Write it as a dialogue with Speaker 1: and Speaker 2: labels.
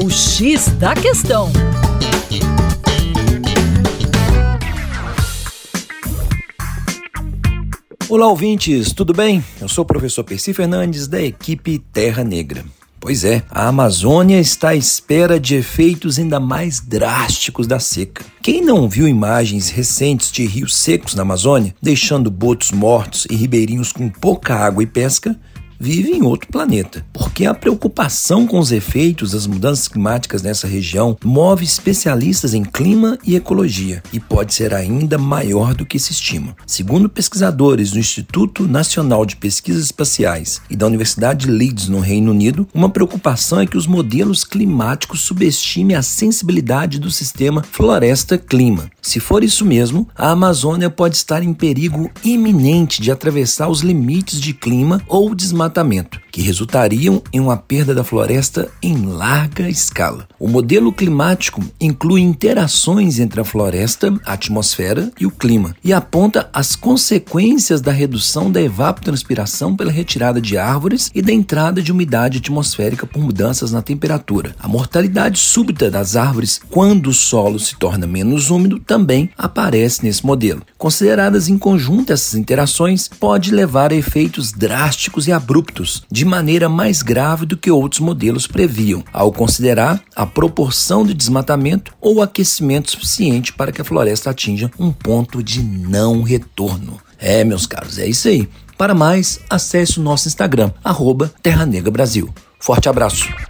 Speaker 1: O X da Questão.
Speaker 2: Olá, ouvintes, tudo bem? Eu sou o professor Percy Fernandes, da equipe Terra Negra. Pois é, a Amazônia está à espera de efeitos ainda mais drásticos da seca. Quem não viu imagens recentes de rios secos na Amazônia, deixando botos mortos e ribeirinhos com pouca água e pesca, vive em outro planeta. Porque a preocupação com os efeitos das mudanças climáticas nessa região move especialistas em clima e ecologia e pode ser ainda maior do que se estima. Segundo pesquisadores do Instituto Nacional de Pesquisas Espaciais e da Universidade de Leeds, no Reino Unido, uma preocupação é que os modelos climáticos subestimem a sensibilidade do sistema floresta-clima. Se for isso mesmo, a Amazônia pode estar em perigo iminente de atravessar os limites de clima ou desmatamento que resultariam em uma perda da floresta em larga escala. O modelo climático inclui interações entre a floresta, a atmosfera e o clima, e aponta as consequências da redução da evapotranspiração pela retirada de árvores e da entrada de umidade atmosférica por mudanças na temperatura. A mortalidade súbita das árvores quando o solo se torna menos úmido também aparece nesse modelo. Consideradas em conjunto essas interações, pode levar a efeitos drásticos e abruptos de maneira mais grave do que outros modelos previam, ao considerar a proporção de desmatamento ou aquecimento suficiente para que a floresta atinja um ponto de não retorno. É, meus caros, é isso aí. Para mais, acesse o nosso Instagram, arroba Terra Negra Brasil. Forte abraço!